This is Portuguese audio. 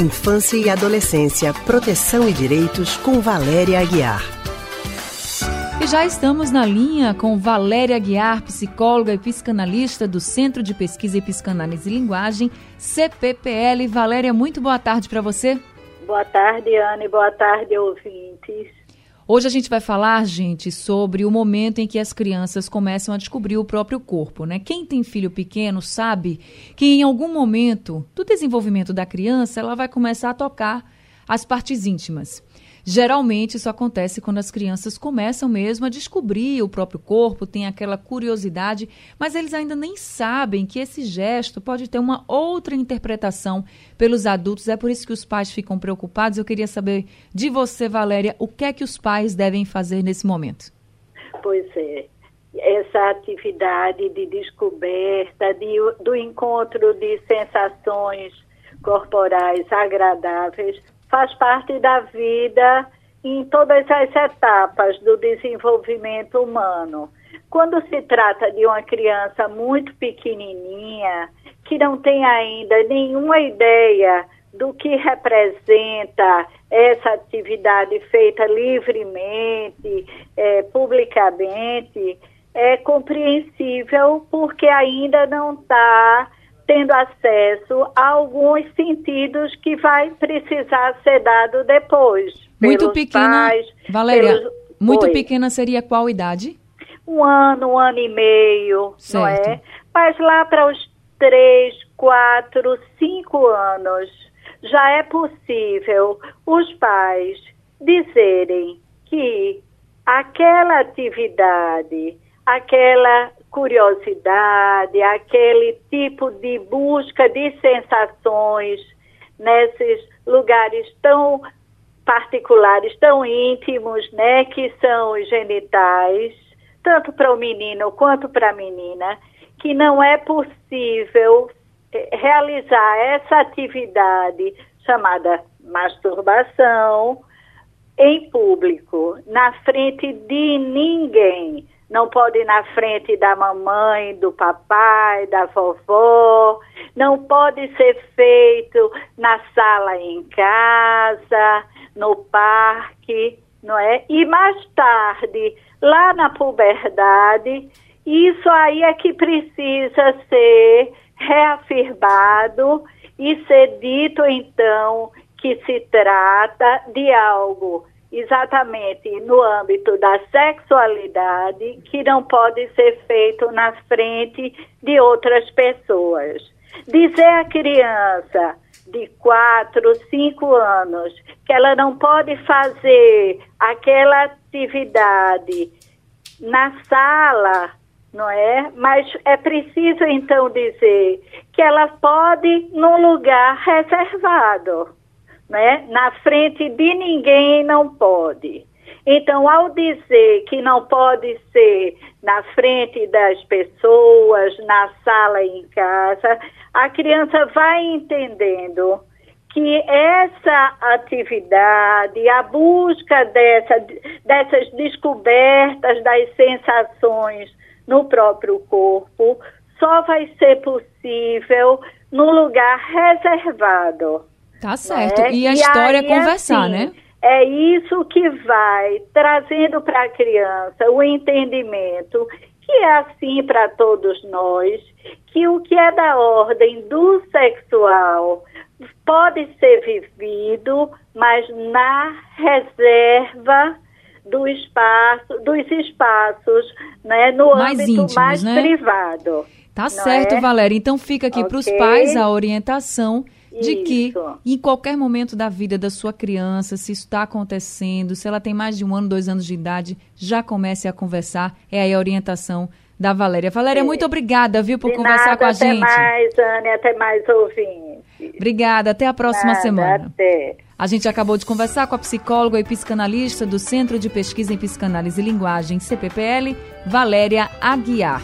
Infância e Adolescência, Proteção e Direitos, com Valéria Aguiar. E já estamos na linha com Valéria Aguiar, psicóloga e psicanalista do Centro de Pesquisa e Psicanálise e Linguagem, CPPL. Valéria, muito boa tarde para você. Boa tarde, Anne. Boa tarde, ouvintes. Hoje a gente vai falar, gente, sobre o momento em que as crianças começam a descobrir o próprio corpo, né? Quem tem filho pequeno sabe que em algum momento do desenvolvimento da criança ela vai começar a tocar as partes íntimas. Geralmente isso acontece quando as crianças começam mesmo a descobrir o próprio corpo, tem aquela curiosidade, mas eles ainda nem sabem que esse gesto pode ter uma outra interpretação pelos adultos. É por isso que os pais ficam preocupados. Eu queria saber de você, Valéria, o que é que os pais devem fazer nesse momento? Pois é. Essa atividade de descoberta, de, do encontro de sensações corporais agradáveis faz parte da vida em todas as etapas do desenvolvimento humano. Quando se trata de uma criança muito pequenininha, que não tem ainda nenhuma ideia do que representa essa atividade feita livremente, é, publicamente, é compreensível porque ainda não está tendo acesso a alguns sentidos que vai precisar ser dado depois. Muito pequena, pais, Valéria, pelos... muito Oi. pequena seria qual idade? Um ano, um ano e meio, certo. não é? Mas lá para os três, quatro, cinco anos, já é possível os pais dizerem que aquela atividade, aquela curiosidade, aquele tipo de busca de sensações nesses lugares tão particulares, tão íntimos, né, que são os genitais, tanto para o menino quanto para a menina, que não é possível eh, realizar essa atividade chamada masturbação em público, na frente de ninguém não pode ir na frente da mamãe, do papai, da vovó, não pode ser feito na sala em casa, no parque, não é? E mais tarde, lá na puberdade, isso aí é que precisa ser reafirmado e ser dito então que se trata de algo exatamente no âmbito da sexualidade que não pode ser feito na frente de outras pessoas. Dizer à criança de 4, 5 anos que ela não pode fazer aquela atividade na sala, não é? Mas é preciso então dizer que ela pode num lugar reservado né? Na frente de ninguém não pode. Então, ao dizer que não pode ser na frente das pessoas, na sala em casa, a criança vai entendendo que essa atividade, a busca dessa, dessas descobertas das sensações no próprio corpo, só vai ser possível no lugar reservado. Tá certo. Né? E a e história é aí, é conversar, assim, né? É isso que vai trazendo para a criança o entendimento que é assim para todos nós, que o que é da ordem do sexual pode ser vivido, mas na reserva do espaço, dos espaços, né, no mais âmbito íntimos, mais né? privado. Tá certo, é? Valéria. Então fica aqui okay. para os pais a orientação de isso. que em qualquer momento da vida da sua criança, se isso está acontecendo, se ela tem mais de um ano, dois anos de idade, já comece a conversar. É aí a orientação da Valéria. Valéria, muito obrigada, viu, por de conversar nada, com a até gente. Até mais, Anne, até mais ouvintes. Obrigada, até a próxima nada, semana. Até. A gente acabou de conversar com a psicóloga e psicanalista do Centro de Pesquisa em Psicanálise e Linguagem, CPPL, Valéria Aguiar.